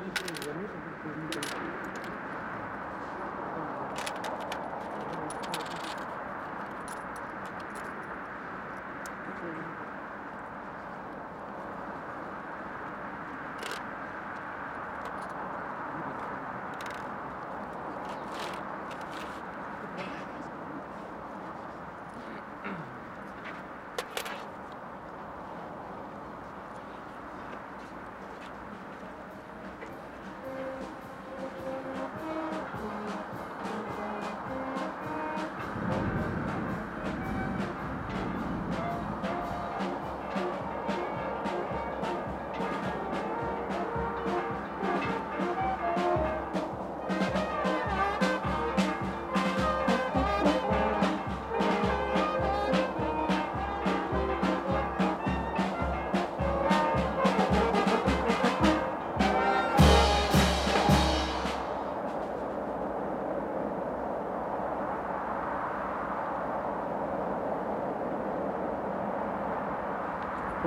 Продолжение следует...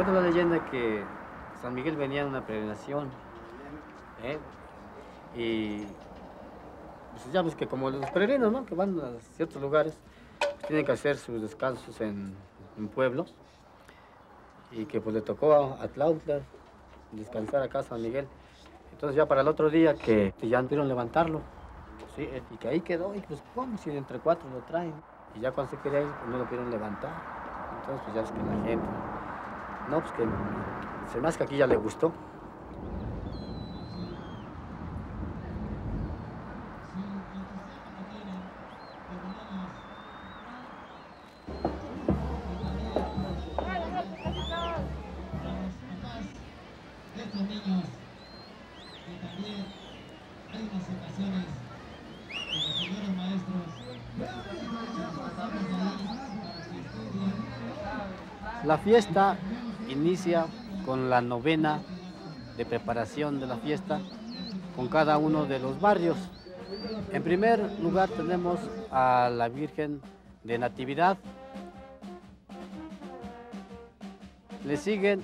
Cuenta la leyenda que San Miguel venía en una peregrinación. ¿eh? Y pues ya ves que como los peregrinos, ¿no? Que van a ciertos lugares, pues tienen que hacer sus descansos en, en pueblos. Y que pues le tocó a Tlautla descansar acá a San Miguel. Entonces ya para el otro día que ya pudieron levantarlo. Sí, y que ahí quedó, y pues ¿cómo si entre cuatro lo traen? Y ya cuando se quería ir, pues no lo pudieron levantar. Entonces pues ya ves que la gente no, pues que se me que aquí ya le gustó. La fiesta inicia con la novena de preparación de la fiesta con cada uno de los barrios. En primer lugar tenemos a la Virgen de Natividad. Le siguen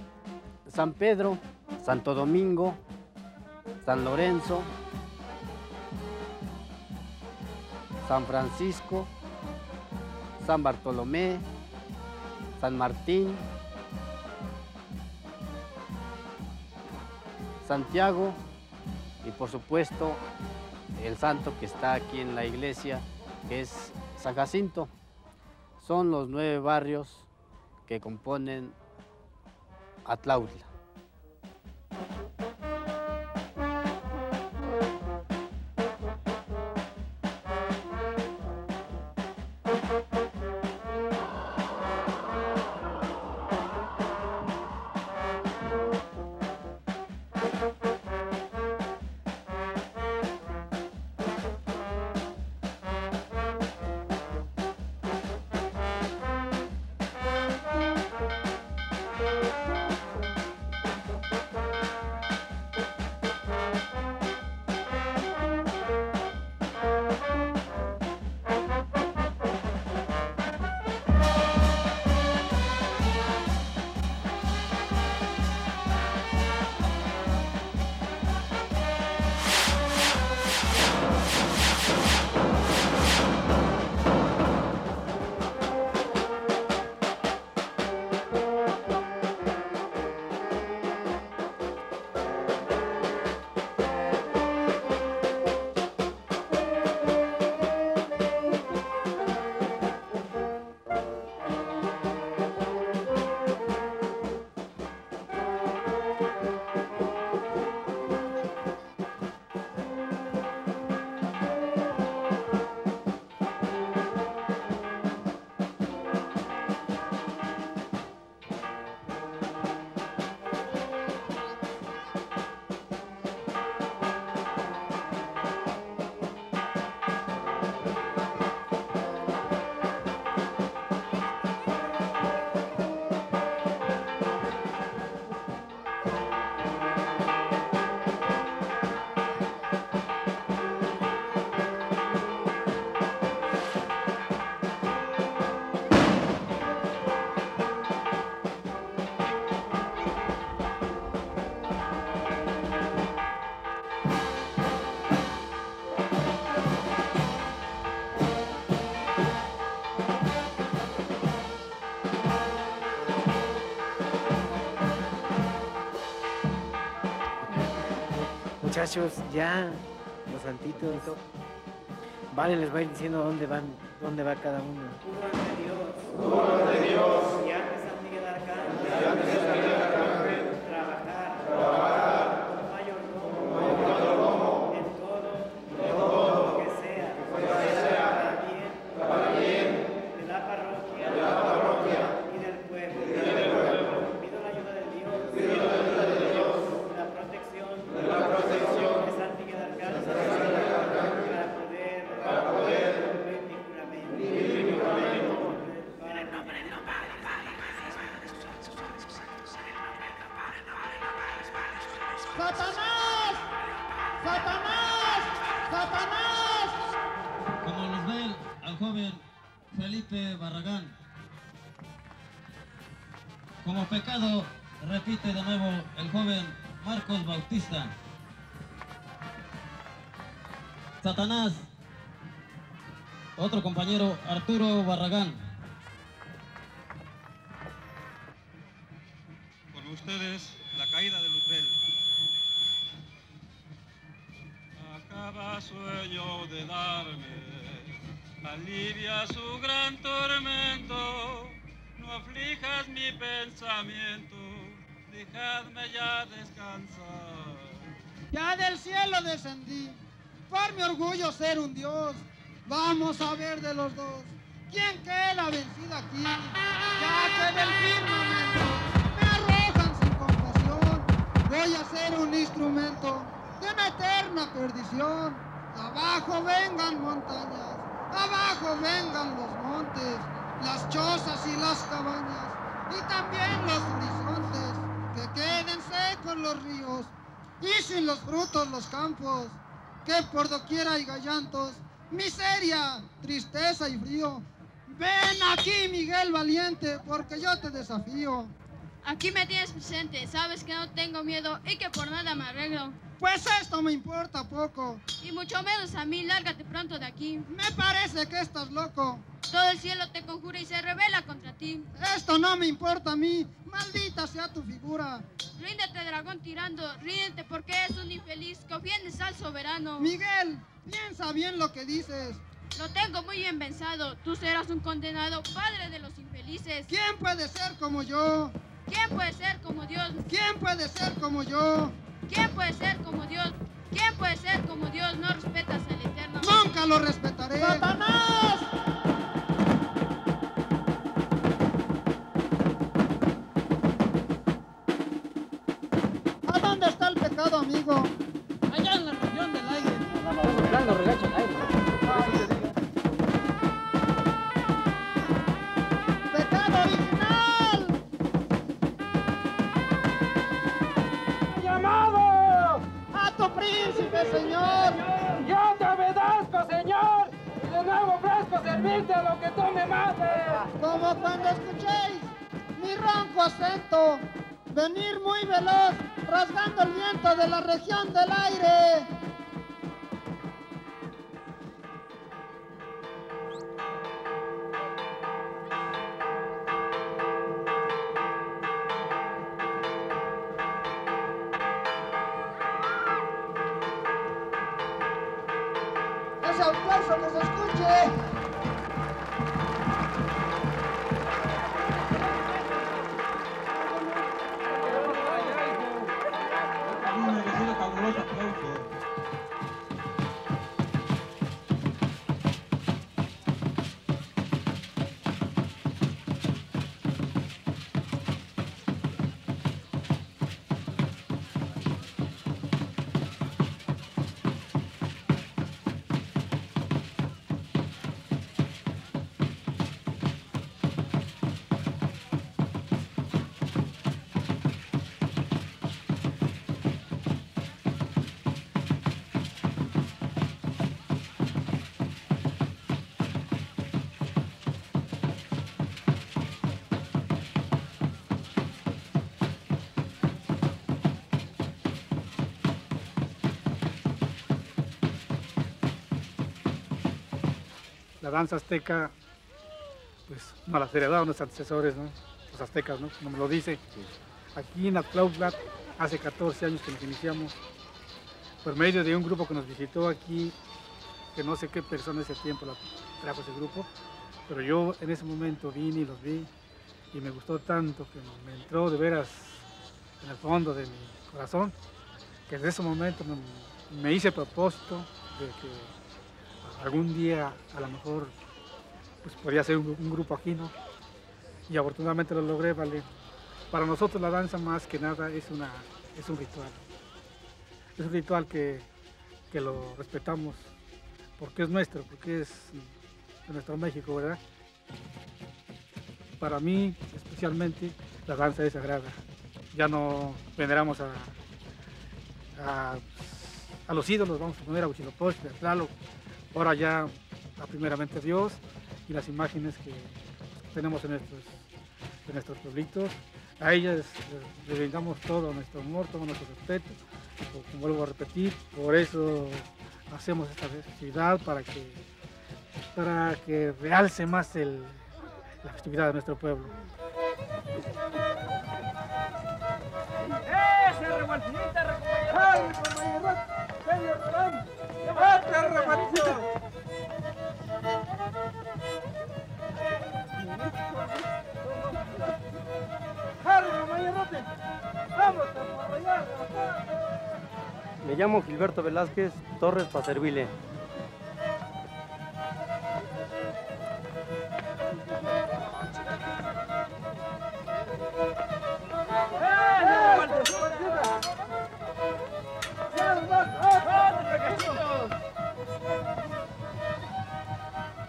San Pedro, Santo Domingo, San Lorenzo, San Francisco, San Bartolomé, San Martín, Santiago y por supuesto el santo que está aquí en la iglesia, que es San Jacinto. Son los nueve barrios que componen Atlautla. Muchachos, ya, los santitos. Vale, les va a ir diciendo dónde van, dónde va cada uno. Dios. Dios. repite de Satanás, otro compañero Arturo Barragán. Con ustedes, la caída de Luzbel. Acaba sueño de darme, alivia su gran tormento, no aflijas mi pensamiento dejadme ya descansar. Ya del cielo descendí, por mi orgullo ser un dios. Vamos a ver de los dos, ¿quién queda vencido aquí? Ya que del firmamento me arrojan sin compasión, voy a ser un instrumento de una eterna perdición. Abajo vengan montañas, abajo vengan los montes, las chozas y las cabañas, y también los horizontes que queden secos los ríos y sin los frutos los campos, que por doquier hay gallantos, miseria, tristeza y frío. Ven aquí, Miguel Valiente, porque yo te desafío. Aquí me tienes presente, sabes que no tengo miedo y que por nada me arreglo. Pues esto me importa poco. Y mucho menos a mí, lárgate pronto de aquí. Me parece que estás loco. Todo el cielo te conjura y se revela contra ti. Esto no me importa a mí. Maldita sea tu figura. Ríndete, dragón tirando. Ríndete porque es un infeliz que ofendes al soberano. Miguel, piensa bien lo que dices. Lo tengo muy bien pensado. Tú serás un condenado, padre de los infelices. ¿Quién puede ser como yo? ¿Quién puede ser como Dios? ¿Quién puede ser como yo? ¿Quién puede ser como Dios? ¿Quién puede ser como Dios? No respetas al Eterno. Nunca lo respetaré. ¡Satanás! aplauso que se escuche. La danza azteca, pues nos las heredaron nuestros antecesores, los aztecas, ¿no? como lo dice. Aquí en Atlautla, hace 14 años que nos iniciamos, por medio de un grupo que nos visitó aquí, que no sé qué persona ese tiempo la trajo ese grupo, pero yo en ese momento vine y los vi y me gustó tanto que me entró de veras en el fondo de mi corazón, que desde ese momento me, me hice propósito de que algún día a lo mejor pues podría ser un, grupo aquí, ¿no? Y afortunadamente lo logré, ¿vale? Para nosotros la danza más que nada es, una, es un ritual. Es un ritual que, que lo respetamos porque es nuestro, porque es de nuestro México, ¿verdad? Para mí, especialmente, la danza es sagrada. Ya no veneramos a, a, a los ídolos, vamos a poner a Huitzilopochtli, a Tlaloc, ahora ya a primeramente Dios y las imágenes que tenemos en nuestros, en nuestros pueblitos. A ellas le brindamos todo nuestro amor, todo nuestro respeto. Como vuelvo a repetir, por eso hacemos esta festividad para que, para que realce más la festividad de nuestro pueblo. ¡Ese ¡Harry, compañerote! ¡Vamos a! Me llamo Gilberto Velázquez Torres para servirle.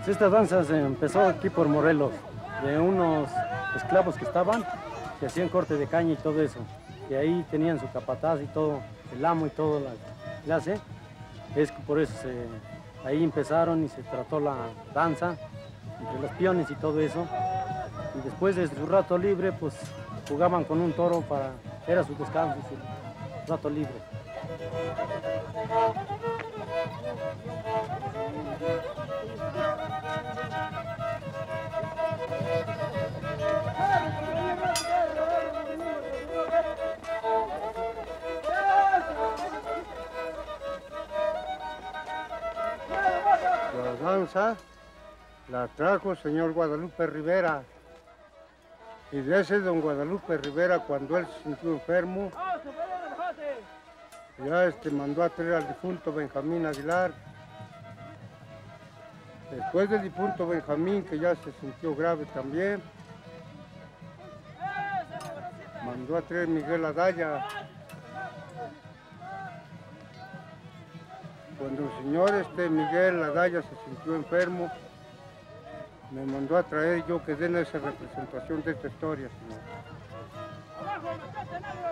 Esta danza se empezó aquí por Morelos, de unos esclavos que estaban, que hacían corte de caña y todo eso. Y ahí tenían su capataz y todo, el amo y todo la clase. Es que por eso ahí empezaron y se trató la danza entre los piones y todo eso. Y después de su rato libre, pues jugaban con un toro para, era su descanso, su rato libre. La trajo el señor Guadalupe Rivera. Y de ese don Guadalupe Rivera, cuando él se sintió enfermo, ya este, mandó a traer al difunto Benjamín Aguilar. Después del difunto Benjamín, que ya se sintió grave también, mandó a traer Miguel Adaya. Cuando el señor este Miguel Adaya se sintió enfermo, me mandó a traer, yo quedé en esa representación de esta historia, señor.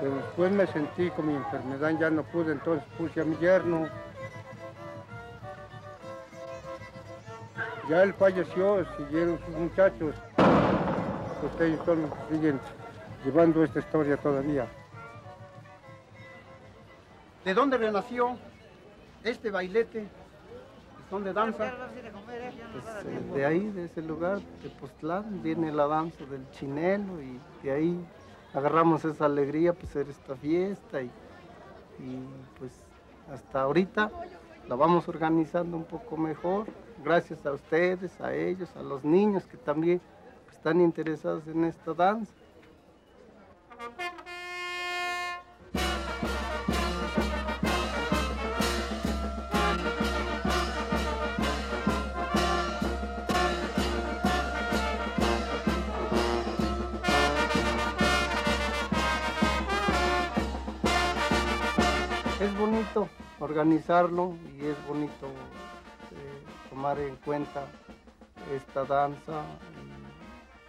Pero después me sentí con mi enfermedad, ya no pude, entonces puse a mi yerno. Ya él falleció, siguieron sus muchachos. Pues ellos son los que siguen llevando esta historia todavía. ¿De dónde renació este bailete? ¿Dónde danza? Pues, eh, de ahí, de ese lugar, de Postlán, viene la danza del chinelo y de ahí agarramos esa alegría, pues hacer esta fiesta y, y, pues hasta ahorita la vamos organizando un poco mejor, gracias a ustedes, a ellos, a los niños que también pues, están interesados en esta danza. Organizarlo y es bonito eh, tomar en cuenta esta danza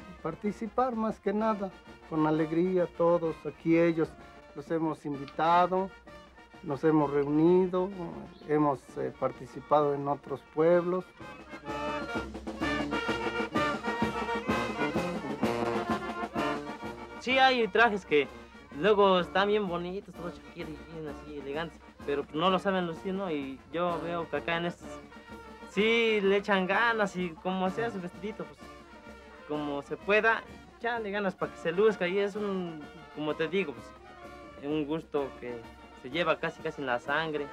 y participar más que nada, con alegría todos, aquí ellos los hemos invitado, nos hemos reunido, hemos eh, participado en otros pueblos. Sí hay trajes que luego están bien bonitos, todos chiquitos y bien así elegantes, pero no lo saben lucir, ¿no? Y yo veo que acá en estos sí le echan ganas y como sea su vestidito, pues como se pueda, ya le ganas para que se luzca y es un, como te digo, pues un gusto que se lleva casi casi en la sangre.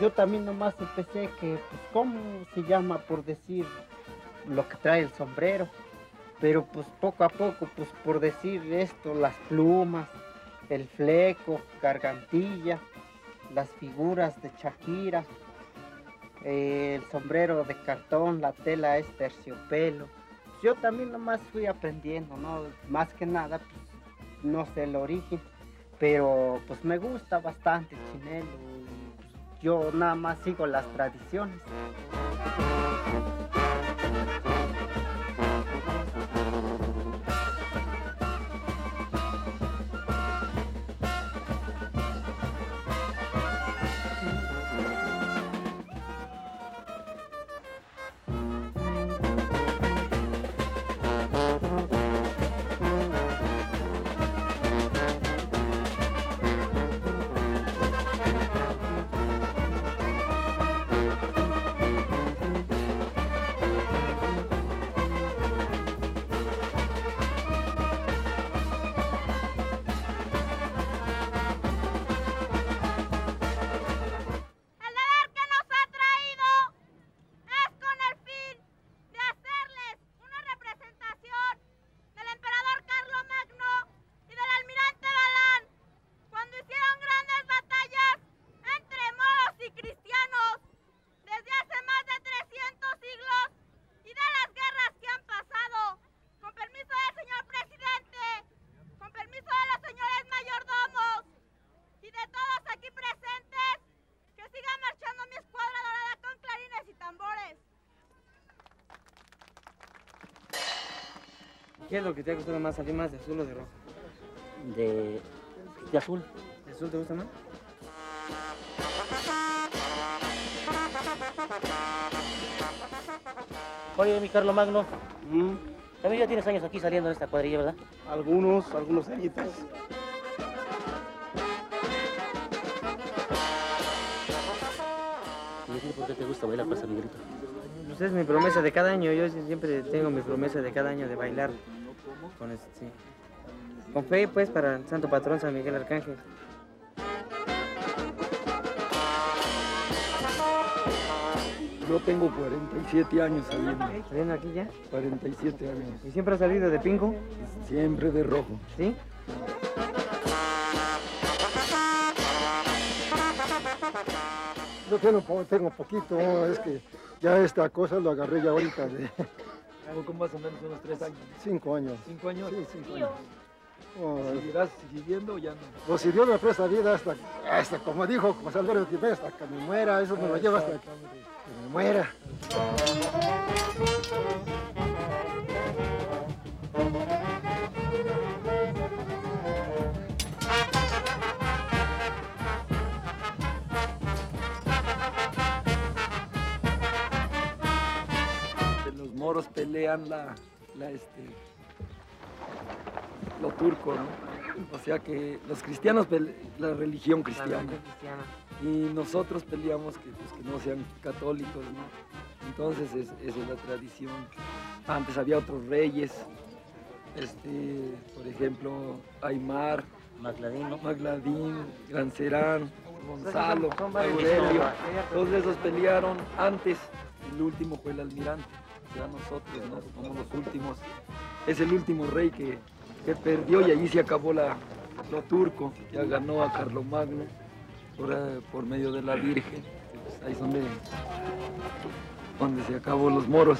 Yo también nomás empecé que, pues, ¿cómo se llama por decir lo que trae el sombrero? Pero pues poco a poco, pues por decir esto, las plumas, el fleco, gargantilla, las figuras de Shakira, eh, el sombrero de cartón, la tela es terciopelo. Yo también nomás fui aprendiendo, ¿no? Más que nada, pues no sé el origen, pero pues me gusta bastante el chinelo. pues, yo nada más sigo las tradiciones. ¿Qué es lo que te ha gustado más? ¿A ti más de azul o de rojo? De, de azul. ¿De azul te gusta más? Oye, mi Carlos Magno. También ya tienes años aquí saliendo en esta cuadrilla, ¿verdad? Algunos, algunos añitos. ¿Y a ti por qué te gusta bailar para San Miguelito? Pues es mi promesa de cada año. Yo siempre tengo mi promesa de cada año de bailar con este, sí. Con fe, pues, para el santo patrón San Miguel Arcángel. Yo tengo 47 años saliendo. ¿Saliendo aquí ya? 47 años. ¿Y siempre has salido de pingo? Siempre de rojo. ¿Sí? Yo tengo, po- tengo poquito, es que ya esta cosa lo agarré ya ahorita de Poco más o menos unos tres años. 5 años. ¿Cinco años? Sí, cinco años. Oh, ¿Seguirás siguiendo o ya no? pues si Dios me presta vida hasta, hasta como dijo José Alberto Timbé, hasta que me muera, eso me lo lleva hasta que me muera. Pelean la, la este, lo turco, ¿no? O sea que los cristianos la religión cristiana. Y nosotros peleamos que, pues, que no sean católicos, ¿no? Entonces es- esa es la tradición. Antes había otros reyes, este, por ejemplo, Aymar, Magladín, ¿no? Magladín, Gran Serán, Gonzalo. Aurelio. Todos esos pelearon antes. El último fue el almirante. Ya nosotros, ¿no? Somos los últimos. Es el último rey que, que perdió y allí se acabó la, lo turco. Ya ganó a Carlomagno por, eh, por medio de la Virgen. Pues ahí es donde, donde se acabó los moros.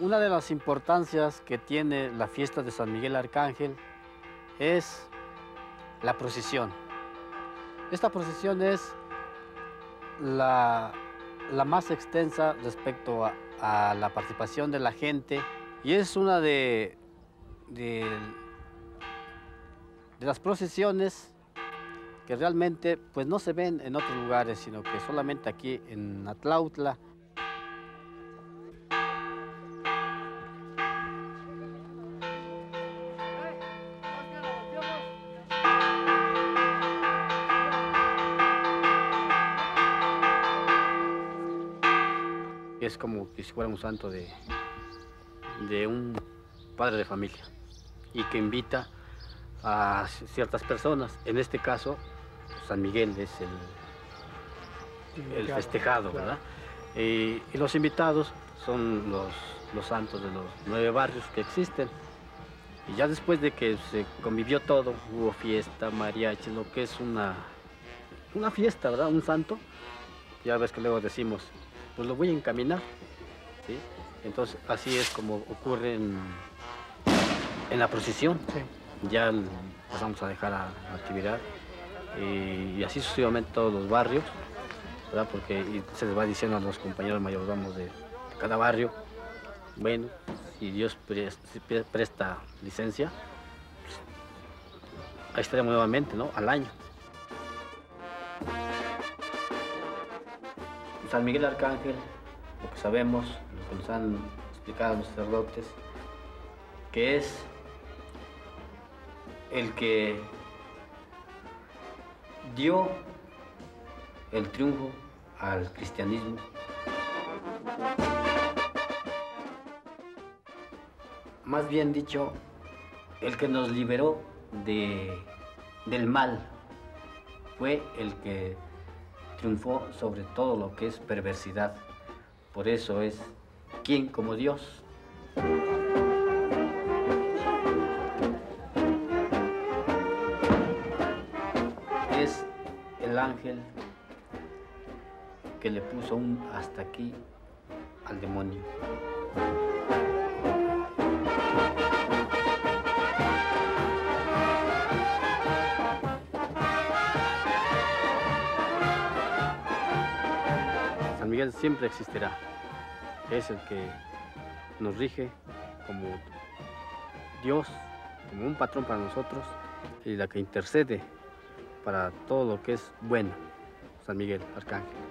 Una de las importancias que tiene la fiesta de San Miguel Arcángel es la procesión. Esta procesión es la, más extensa respecto a, la participación de la gente y es una de las procesiones que realmente pues no se ven en otros lugares, sino que solamente aquí en Atlautla. Que si fuera un santo de, de un padre de familia y que invita a ciertas personas. En este caso, San Miguel es el, el festejado, ¿verdad? Y, y los invitados son los, los santos de los nueve barrios que existen. Y ya después de que se convivió todo, hubo fiesta, mariachi, lo que es una, una fiesta, ¿verdad? Un santo. Ya ves que luego decimos, pues lo voy a encaminar. ¿Sí? Entonces, así es como ocurre en, en la procesión. Ya pasamos a dejar la actividad y, y así sucesivamente todos los barrios, ¿verdad? Porque se les va diciendo a los compañeros mayordomos de, de cada barrio, bueno, si Dios pres- si pre- presta licencia, pues, ahí estaremos nuevamente, ¿no? Al año. San Miguel Arcángel, lo que sabemos, que nos han explicado los sacerdotes, que es el que dio el triunfo al cristianismo. Más bien dicho, el que nos liberó de, del mal fue el que triunfó sobre todo lo que es perversidad. Por eso es como Dios. Es el ángel que le puso un hasta aquí al demonio. San Miguel siempre existirá. Es el que nos rige como Dios, como un patrón para nosotros y la que intercede para todo lo que es bueno. San Miguel, Arcángel.